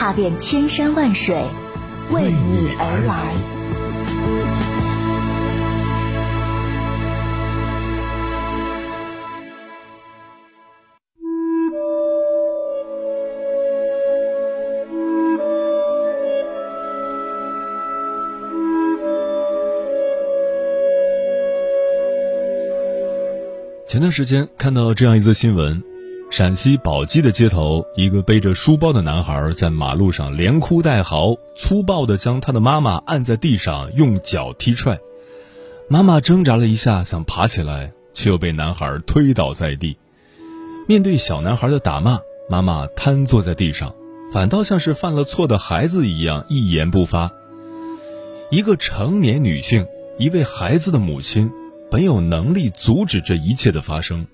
踏遍千山万水，为你而来。前段时间看到这样一则新闻：陕西宝鸡的街头，一个背着书包的男孩在马路上连哭带嚎，粗暴地将他的妈妈按在地上，用脚踢踹。妈妈挣扎了一下，想爬起来，却又被男孩推倒在地。面对小男孩的打骂，妈妈瘫坐在地上，反倒像是犯了错的孩子一样一言不发。一个成年女性，一位孩子的母亲。本有能力阻止这一切的发生，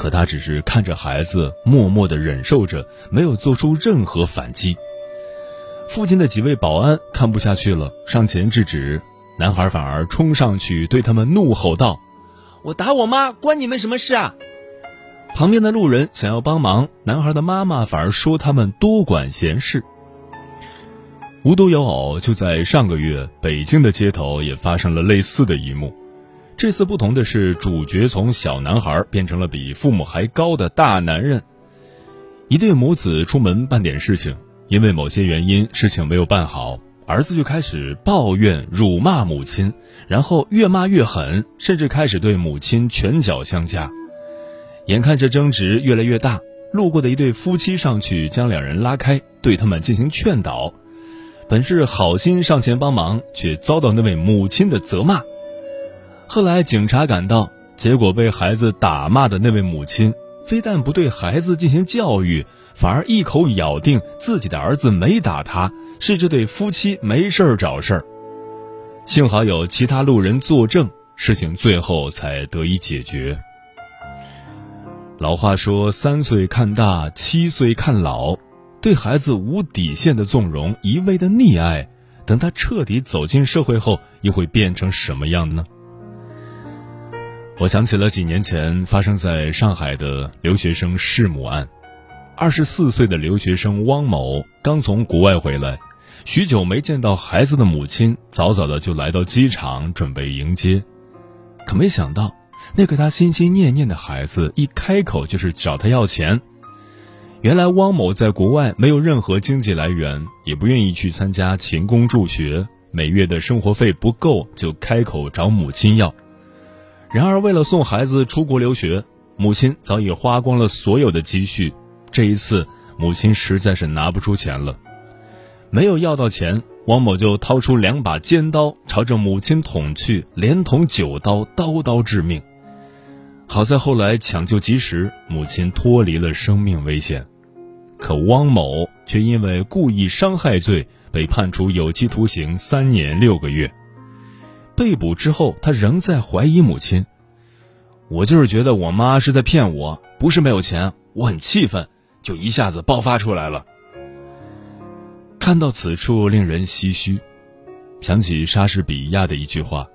可他只是看着孩子默默的忍受着，没有做出任何反击。附近的几位保安看不下去了，上前制止，男孩反而冲上去对他们怒吼道：“我打我妈，关你们什么事啊？”旁边的路人想要帮忙，男孩的妈妈反而说他们多管闲事。无独有偶，就在上个月，北京的街头也发生了类似的一幕。这次不同的是，主角从小男孩变成了比父母还高的大男人。一对母子出门办点事情，因为某些原因事情没有办好，儿子就开始抱怨、辱骂母亲，然后越骂越狠，甚至开始对母亲拳脚相加。眼看着争执越来越大，路过的一对夫妻上去将两人拉开，对他们进行劝导。本是好心上前帮忙，却遭到那位母亲的责骂。后来警察赶到，结果被孩子打骂的那位母亲，非但不对孩子进行教育，反而一口咬定自己的儿子没打他，是这对夫妻没事儿找事儿。幸好有其他路人作证，事情最后才得以解决。老话说：“三岁看大，七岁看老。”对孩子无底线的纵容，一味的溺爱，等他彻底走进社会后，又会变成什么样呢？我想起了几年前发生在上海的留学生弑母案。二十四岁的留学生汪某刚从国外回来，许久没见到孩子的母亲，早早的就来到机场准备迎接。可没想到，那个他心心念念的孩子一开口就是找他要钱。原来汪某在国外没有任何经济来源，也不愿意去参加勤工助学，每月的生活费不够，就开口找母亲要。然而，为了送孩子出国留学，母亲早已花光了所有的积蓄。这一次，母亲实在是拿不出钱了，没有要到钱，汪某就掏出两把尖刀朝着母亲捅去，连捅九刀，刀刀致命。好在后来抢救及时，母亲脱离了生命危险。可汪某却因为故意伤害罪被判处有期徒刑三年六个月。被捕之后，他仍在怀疑母亲。我就是觉得我妈是在骗我，不是没有钱，我很气愤，就一下子爆发出来了。看到此处，令人唏嘘，想起莎士比亚的一句话：“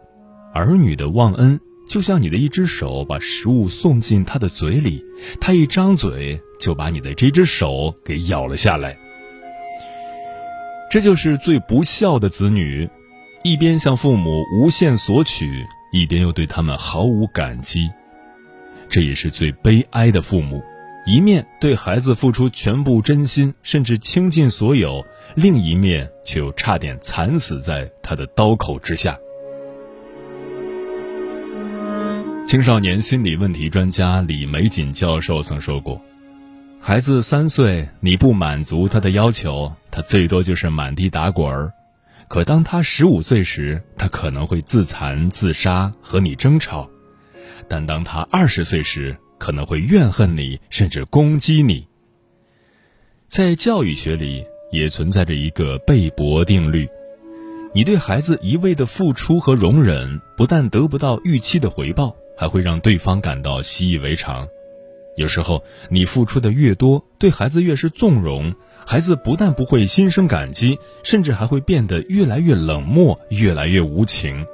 儿女的忘恩，就像你的一只手把食物送进他的嘴里，他一张嘴就把你的这只手给咬了下来。”这就是最不孝的子女。一边向父母无限索取，一边又对他们毫无感激，这也是最悲哀的父母。一面对孩子付出全部真心，甚至倾尽所有，另一面却又差点惨死在他的刀口之下。青少年心理问题专家李玫瑾教授曾说过：“孩子三岁，你不满足他的要求，他最多就是满地打滚儿。”可当他十五岁时，他可能会自残、自杀，和你争吵；但当他二十岁时，可能会怨恨你，甚至攻击你。在教育学里，也存在着一个贝博定律：你对孩子一味的付出和容忍，不但得不到预期的回报，还会让对方感到习以为常。有时候，你付出的越多，对孩子越是纵容，孩子不但不会心生感激，甚至还会变得越来越冷漠，越来越无情。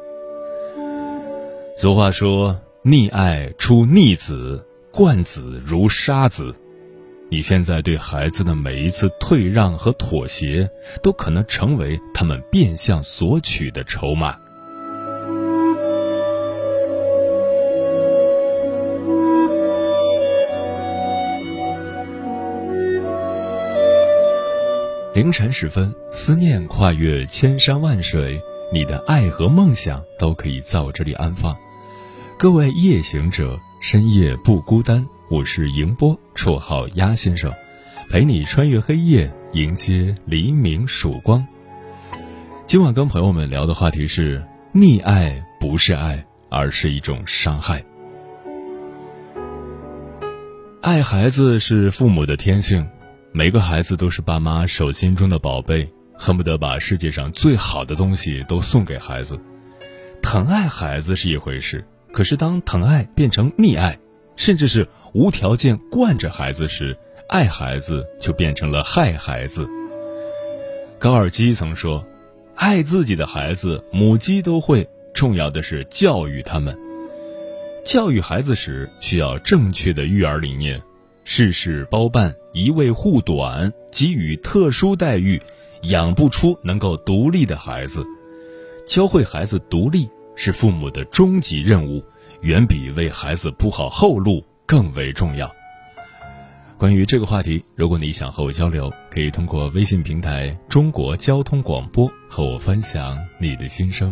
俗话说：“溺爱出逆子，惯子如杀子。”你现在对孩子的每一次退让和妥协，都可能成为他们变相索取的筹码。凌晨时分，思念跨越千山万水，你的爱和梦想都可以在我这里安放。各位夜行者，深夜不孤单。我是迎波，绰号鸭先生，陪你穿越黑夜，迎接黎明曙光。今晚跟朋友们聊的话题是：溺爱不是爱，而是一种伤害。爱孩子是父母的天性。每个孩子都是爸妈手心中的宝贝，恨不得把世界上最好的东西都送给孩子。疼爱孩子是一回事，可是当疼爱变成溺爱，甚至是无条件惯着孩子时，爱孩子就变成了害孩子。高尔基曾说：“爱自己的孩子，母鸡都会，重要的是教育他们。教育孩子时，需要正确的育儿理念。”事事包办，一味护短，给予特殊待遇，养不出能够独立的孩子。教会孩子独立是父母的终极任务，远比为孩子铺好后路更为重要。关于这个话题，如果你想和我交流，可以通过微信平台“中国交通广播”和我分享你的心声。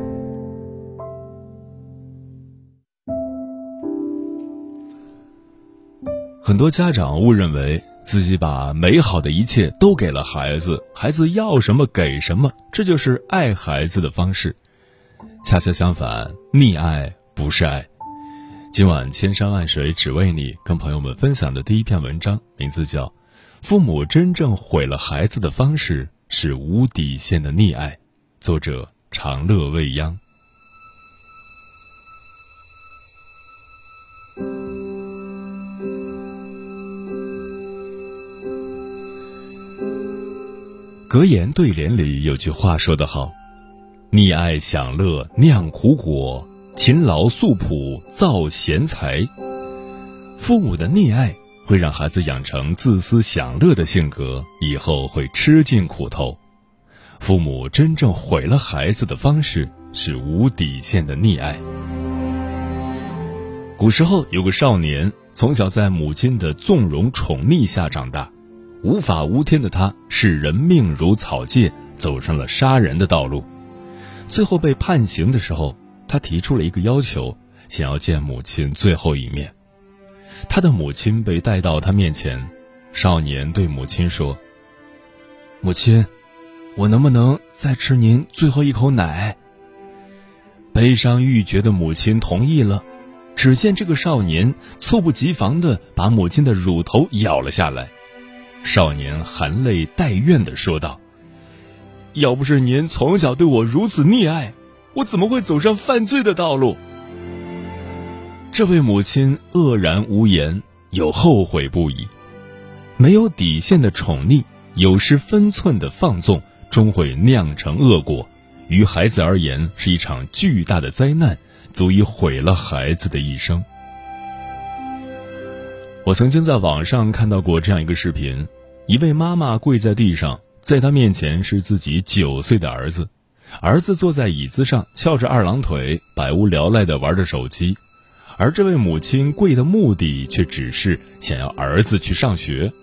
很多家长误认为自己把美好的一切都给了孩子，孩子要什么给什么，这就是爱孩子的方式。恰恰相反，溺爱不是爱。今晚千山万水只为你，跟朋友们分享的第一篇文章，名字叫《父母真正毁了孩子的方式是无底线的溺爱》，作者长乐未央。格言对联里有句话说得好：“溺爱享乐酿苦果，勤劳素朴造贤才。”父母的溺爱会让孩子养成自私享乐的性格，以后会吃尽苦头。父母真正毁了孩子的方式是无底线的溺爱。古时候有个少年，从小在母亲的纵容宠溺下长大。无法无天的他，视人命如草芥，走上了杀人的道路。最后被判刑的时候，他提出了一个要求，想要见母亲最后一面。他的母亲被带到他面前，少年对母亲说：“母亲，我能不能再吃您最后一口奶？”悲伤欲绝的母亲同意了。只见这个少年猝不及防地把母亲的乳头咬了下来。少年含泪带怨的说道：“要不是您从小对我如此溺爱，我怎么会走上犯罪的道路？这位母亲愕然无言，又后悔不已。没有底线的宠溺，有失分寸的放纵，终会酿成恶果。于孩子而言，是一场巨大的灾难，足以毁了孩子的一生。我曾经在网上看到过这样一个视频：一位妈妈跪在地上，在她面前是自己九岁的儿子，儿子坐在椅子上翘着二郎腿，百无聊赖地玩着手机，而这位母亲跪的目的却只是想要儿子去上学。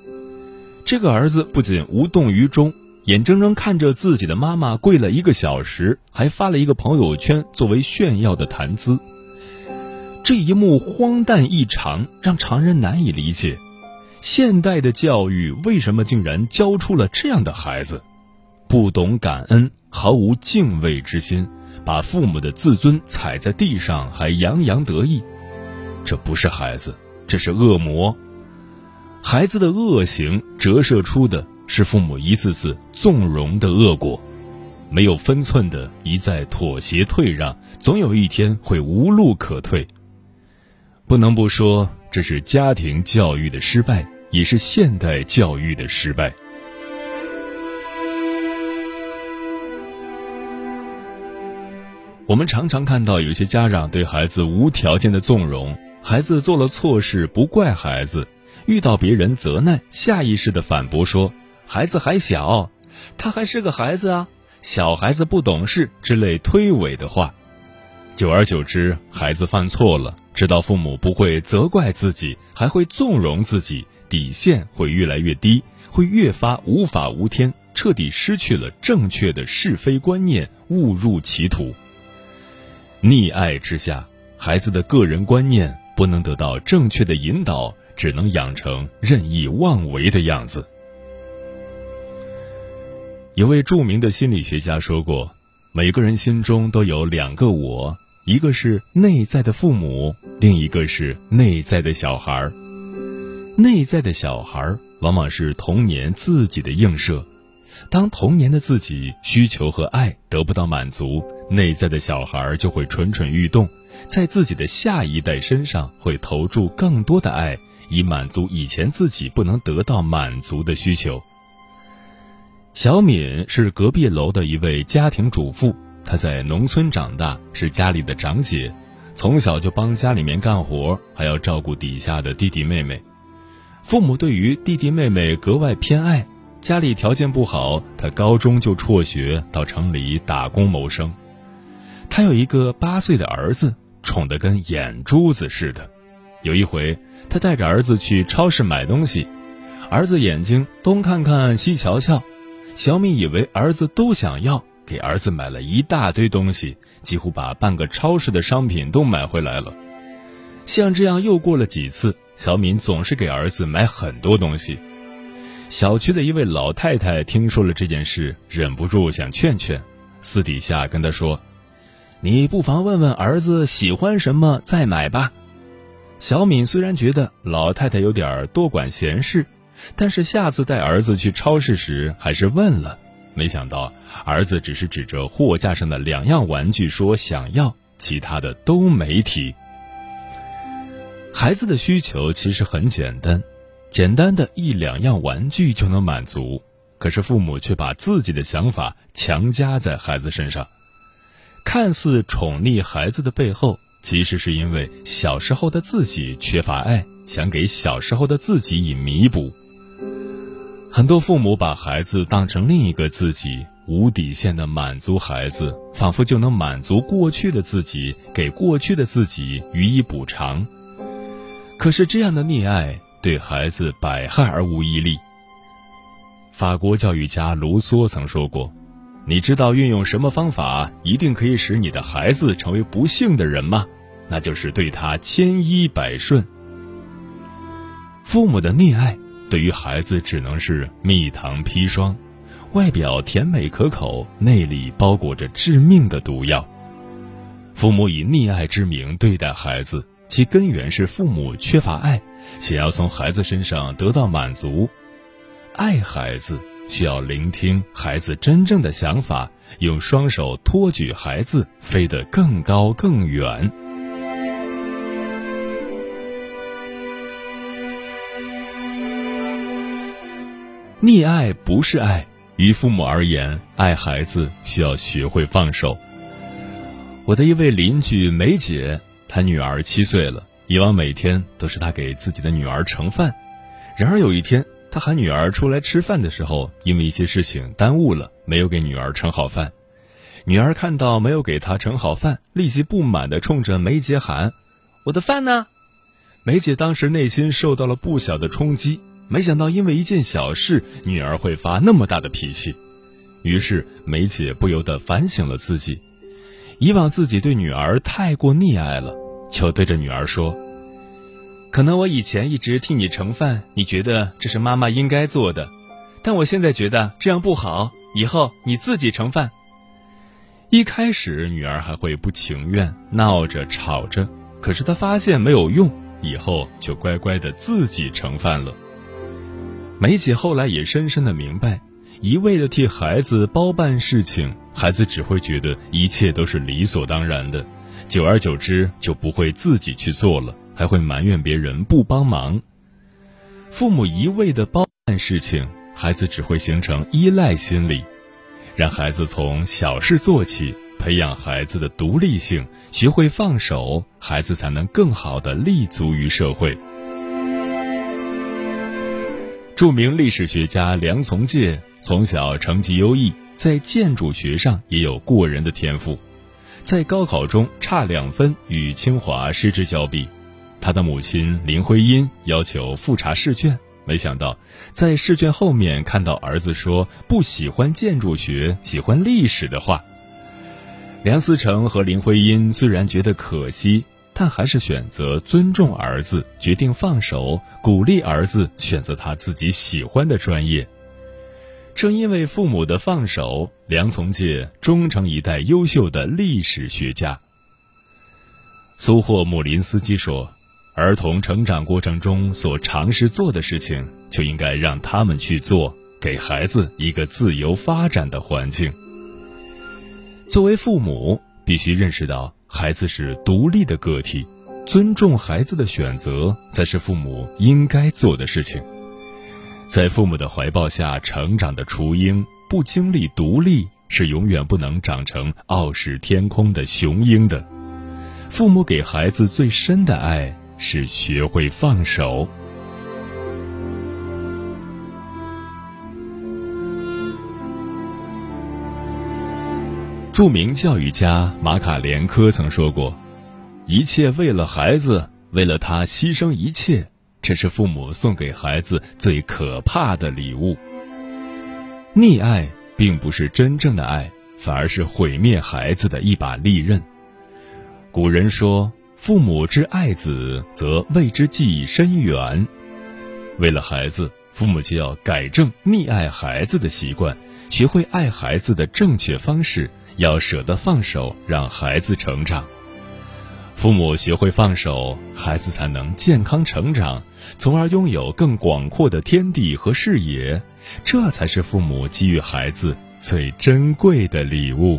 这个儿子不仅无动于衷。眼睁睁看着自己的妈妈跪了一个小时，还发了一个朋友圈作为炫耀的谈资。这一幕荒诞异常，让常人难以理解。现代的教育为什么竟然教出了这样的孩子？不懂感恩，毫无敬畏之心，把父母的自尊踩在地上，还洋洋得意。这不是孩子，这是恶魔。孩子的恶行折射出的。是父母一次次纵容的恶果，没有分寸的一再妥协退让，总有一天会无路可退。不能不说，这是家庭教育的失败，也是现代教育的失败。我们常常看到有些家长对孩子无条件的纵容，孩子做了错事不怪孩子，遇到别人责难，下意识的反驳说。孩子还小，他还是个孩子啊，小孩子不懂事之类推诿的话，久而久之，孩子犯错了，知道父母不会责怪自己，还会纵容自己，底线会越来越低，会越发无法无天，彻底失去了正确的是非观念，误入歧途。溺爱之下，孩子的个人观念不能得到正确的引导，只能养成任意妄为的样子。有位著名的心理学家说过：“每个人心中都有两个我，一个是内在的父母，另一个是内在的小孩。内在的小孩往往是童年自己的映射。当童年的自己需求和爱得不到满足，内在的小孩就会蠢蠢欲动，在自己的下一代身上会投注更多的爱，以满足以前自己不能得到满足的需求。”小敏是隔壁楼的一位家庭主妇，她在农村长大，是家里的长姐，从小就帮家里面干活，还要照顾底下的弟弟妹妹。父母对于弟弟妹妹格外偏爱，家里条件不好，她高中就辍学到城里打工谋生。她有一个八岁的儿子，宠得跟眼珠子似的。有一回，她带着儿子去超市买东西，儿子眼睛东看看西瞧瞧。小米以为儿子都想要，给儿子买了一大堆东西，几乎把半个超市的商品都买回来了。像这样又过了几次，小敏总是给儿子买很多东西。小区的一位老太太听说了这件事，忍不住想劝劝，私底下跟他说：“你不妨问问儿子喜欢什么再买吧。”小敏虽然觉得老太太有点多管闲事。但是下次带儿子去超市时，还是问了，没想到儿子只是指着货架上的两样玩具说想要，其他的都没提。孩子的需求其实很简单，简单的一两样玩具就能满足，可是父母却把自己的想法强加在孩子身上，看似宠溺孩子的背后，其实是因为小时候的自己缺乏爱，想给小时候的自己以弥补。很多父母把孩子当成另一个自己，无底线的满足孩子，仿佛就能满足过去的自己，给过去的自己予以补偿。可是这样的溺爱对孩子百害而无一利。法国教育家卢梭曾说过：“你知道运用什么方法一定可以使你的孩子成为不幸的人吗？那就是对他千依百顺。”父母的溺爱。对于孩子，只能是蜜糖砒霜，外表甜美可口，内里包裹着致命的毒药。父母以溺爱之名对待孩子，其根源是父母缺乏爱，想要从孩子身上得到满足。爱孩子需要聆听孩子真正的想法，用双手托举孩子，飞得更高更远。溺爱不是爱，于父母而言，爱孩子需要学会放手。我的一位邻居梅姐，她女儿七岁了，以往每天都是她给自己的女儿盛饭。然而有一天，她喊女儿出来吃饭的时候，因为一些事情耽误了，没有给女儿盛好饭。女儿看到没有给她盛好饭，立即不满地冲着梅姐喊：“我的饭呢？”梅姐当时内心受到了不小的冲击。没想到，因为一件小事，女儿会发那么大的脾气。于是梅姐不由得反省了自己，以往自己对女儿太过溺爱了，就对着女儿说：“可能我以前一直替你盛饭，你觉得这是妈妈应该做的，但我现在觉得这样不好，以后你自己盛饭。”一开始，女儿还会不情愿，闹着吵着，可是她发现没有用，以后就乖乖的自己盛饭了。梅姐后来也深深的明白，一味的替孩子包办事情，孩子只会觉得一切都是理所当然的，久而久之就不会自己去做了，还会埋怨别人不帮忙。父母一味的包办事情，孩子只会形成依赖心理。让孩子从小事做起，培养孩子的独立性，学会放手，孩子才能更好的立足于社会。著名历史学家梁从诫从小成绩优异，在建筑学上也有过人的天赋，在高考中差两分与清华失之交臂。他的母亲林徽因要求复查试卷，没想到在试卷后面看到儿子说不喜欢建筑学，喜欢历史的话。梁思成和林徽因虽然觉得可惜。但还是选择尊重儿子，决定放手，鼓励儿子选择他自己喜欢的专业。正因为父母的放手，梁从诫终成一代优秀的历史学家。苏霍姆林斯基说：“儿童成长过程中所尝试做的事情，就应该让他们去做，给孩子一个自由发展的环境。”作为父母，必须认识到。孩子是独立的个体，尊重孩子的选择才是父母应该做的事情。在父母的怀抱下成长的雏鹰，不经历独立，是永远不能长成傲视天空的雄鹰的。父母给孩子最深的爱，是学会放手。著名教育家马卡连科曾说过：“一切为了孩子，为了他牺牲一切，这是父母送给孩子最可怕的礼物。溺爱并不是真正的爱，反而是毁灭孩子的一把利刃。”古人说：“父母之爱子，则为之计深远。”为了孩子，父母就要改正溺爱孩子的习惯，学会爱孩子的正确方式。要舍得放手，让孩子成长。父母学会放手，孩子才能健康成长，从而拥有更广阔的天地和视野。这才是父母给予孩子最珍贵的礼物。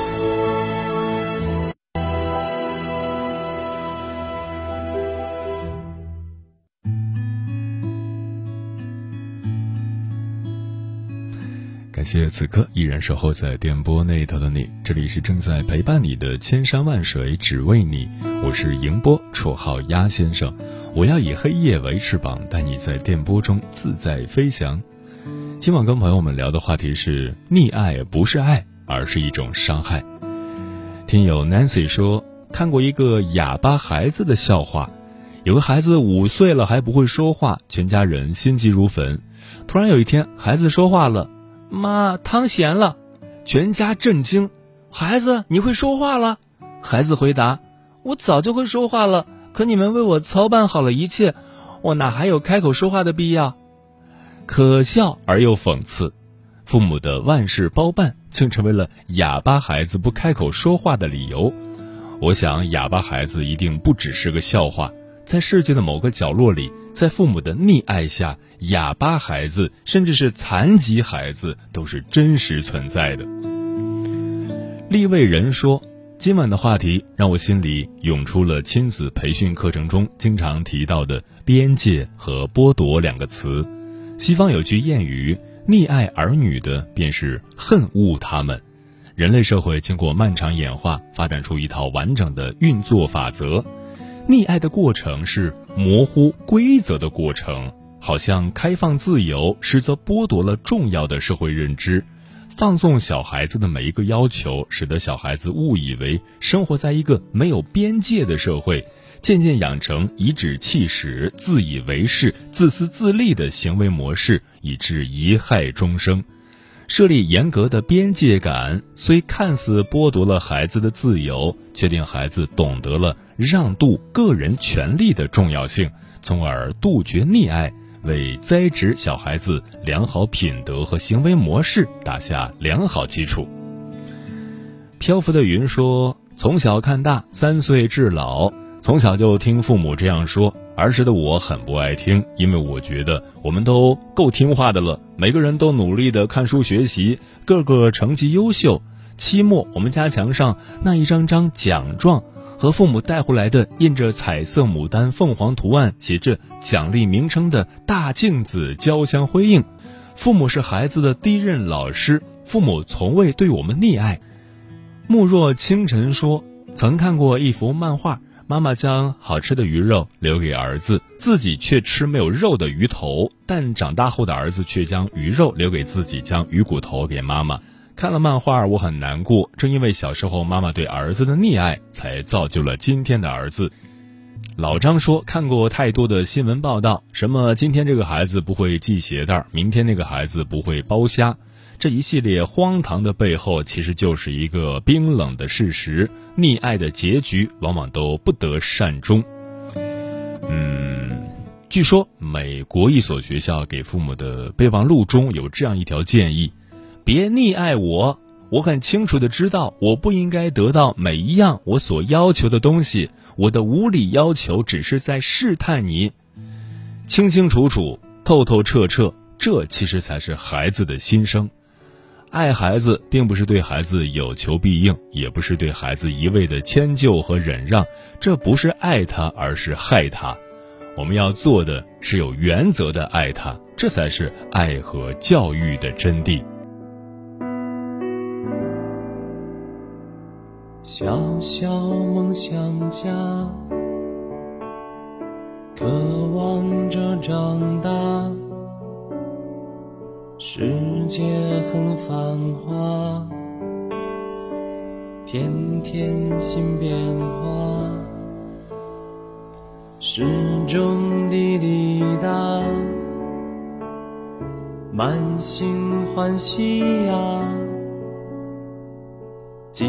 谢此刻依然守候在电波那头的你，这里是正在陪伴你的千山万水只为你，我是迎波，绰号鸭先生，我要以黑夜为翅膀，带你在电波中自在飞翔。今晚跟朋友们聊的话题是：溺爱不是爱，而是一种伤害。听友 Nancy 说，看过一个哑巴孩子的笑话，有个孩子五岁了还不会说话，全家人心急如焚。突然有一天，孩子说话了：“妈，汤咸了。”全家震惊：“孩子，你会说话了？”孩子回答：“我早就会说话了，可你们为我操办好了一切，我哪还有开口说话的必要？”可笑而又讽刺，父母的万事包办，竟成为了哑巴孩子不开口说话的理由。我想，哑巴孩子一定不只是个笑话。在世界的某个角落里，在父母的溺爱下，哑巴孩子甚至是残疾孩子都是真实存在的。立位人说：“今晚的话题让我心里涌出了亲子培训课程中经常提到的‘边界’和‘剥夺’两个词。西方有句谚语：‘溺爱儿女的便是恨恶他们’。人类社会经过漫长演化，发展出一套完整的运作法则。”溺爱的过程是模糊规则的过程，好像开放自由，实则剥夺了重要的社会认知。放纵小孩子的每一个要求，使得小孩子误以为生活在一个没有边界的社会，渐渐养成颐指气使、自以为是、自私自利的行为模式，以致贻害终生。设立严格的边界感，虽看似剥夺了孩子的自由，确定孩子懂得了让渡个人权利的重要性，从而杜绝溺爱，为栽植小孩子良好品德和行为模式打下良好基础。漂浮的云说：“从小看大，三岁至老，从小就听父母这样说。”儿时的我很不爱听，因为我觉得我们都够听话的了，每个人都努力的看书学习，个个成绩优秀。期末我们家墙上那一张张奖状，和父母带回来的印着彩色牡丹、凤凰图案、写着奖励名称的大镜子交相辉映。父母是孩子的第一任老师，父母从未对我们溺爱。慕若清晨说，曾看过一幅漫画。妈妈将好吃的鱼肉留给儿子，自己却吃没有肉的鱼头。但长大后的儿子却将鱼肉留给自己，将鱼骨头给妈妈。看了漫画，我很难过。正因为小时候妈妈对儿子的溺爱，才造就了今天的儿子。老张说，看过太多的新闻报道，什么今天这个孩子不会系鞋带，明天那个孩子不会剥虾。这一系列荒唐的背后，其实就是一个冰冷的事实：溺爱的结局往往都不得善终。嗯，据说美国一所学校给父母的备忘录中有这样一条建议：别溺爱我。我很清楚的知道，我不应该得到每一样我所要求的东西。我的无理要求只是在试探你。清清楚楚、透透彻彻，这其实才是孩子的心声。爱孩子，并不是对孩子有求必应，也不是对孩子一味的迁就和忍让，这不是爱他，而是害他。我们要做的是有原则的爱他，这才是爱和教育的真谛。小小梦想家，渴望着长大。世界很繁华，天天新变化，时钟滴滴答，满心欢喜呀，记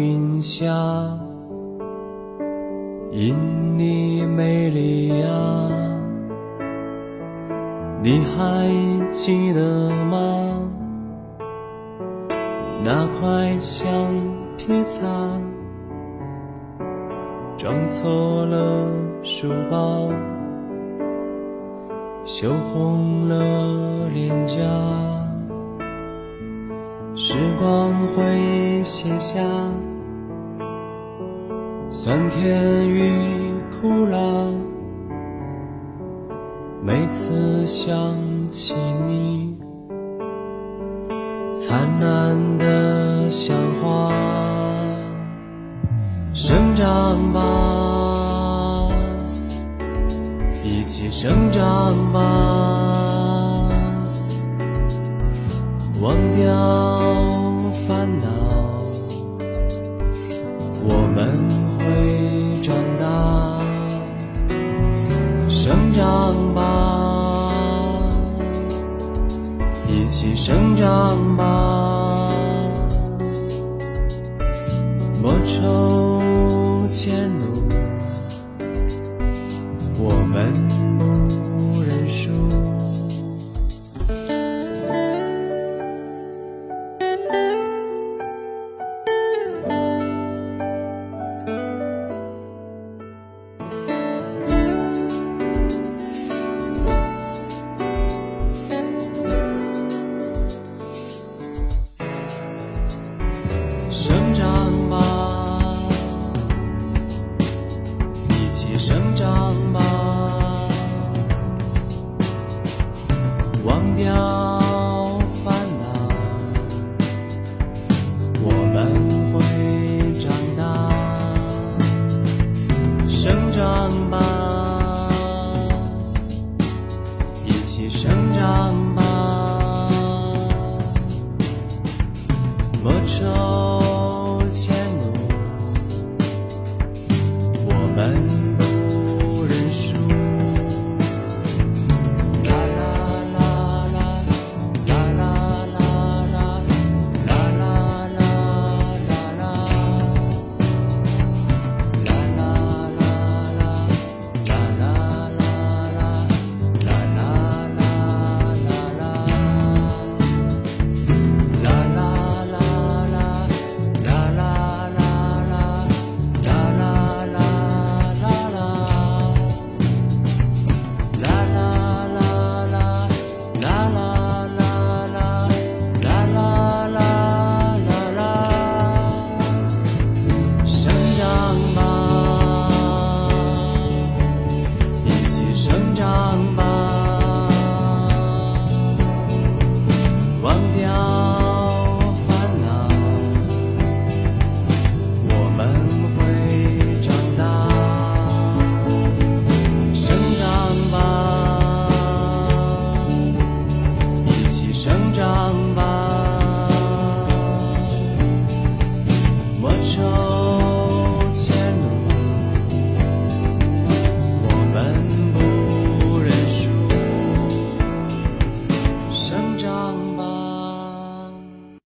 云霞，因你美丽呀。你还记得吗？那块橡皮擦装错了书包，羞红了脸颊。时光会写下酸甜与苦辣。每次想起你，灿烂的像花，生长吧，一起生长吧，忘掉烦恼我们会长大生长吧一起生长吧莫愁前路我们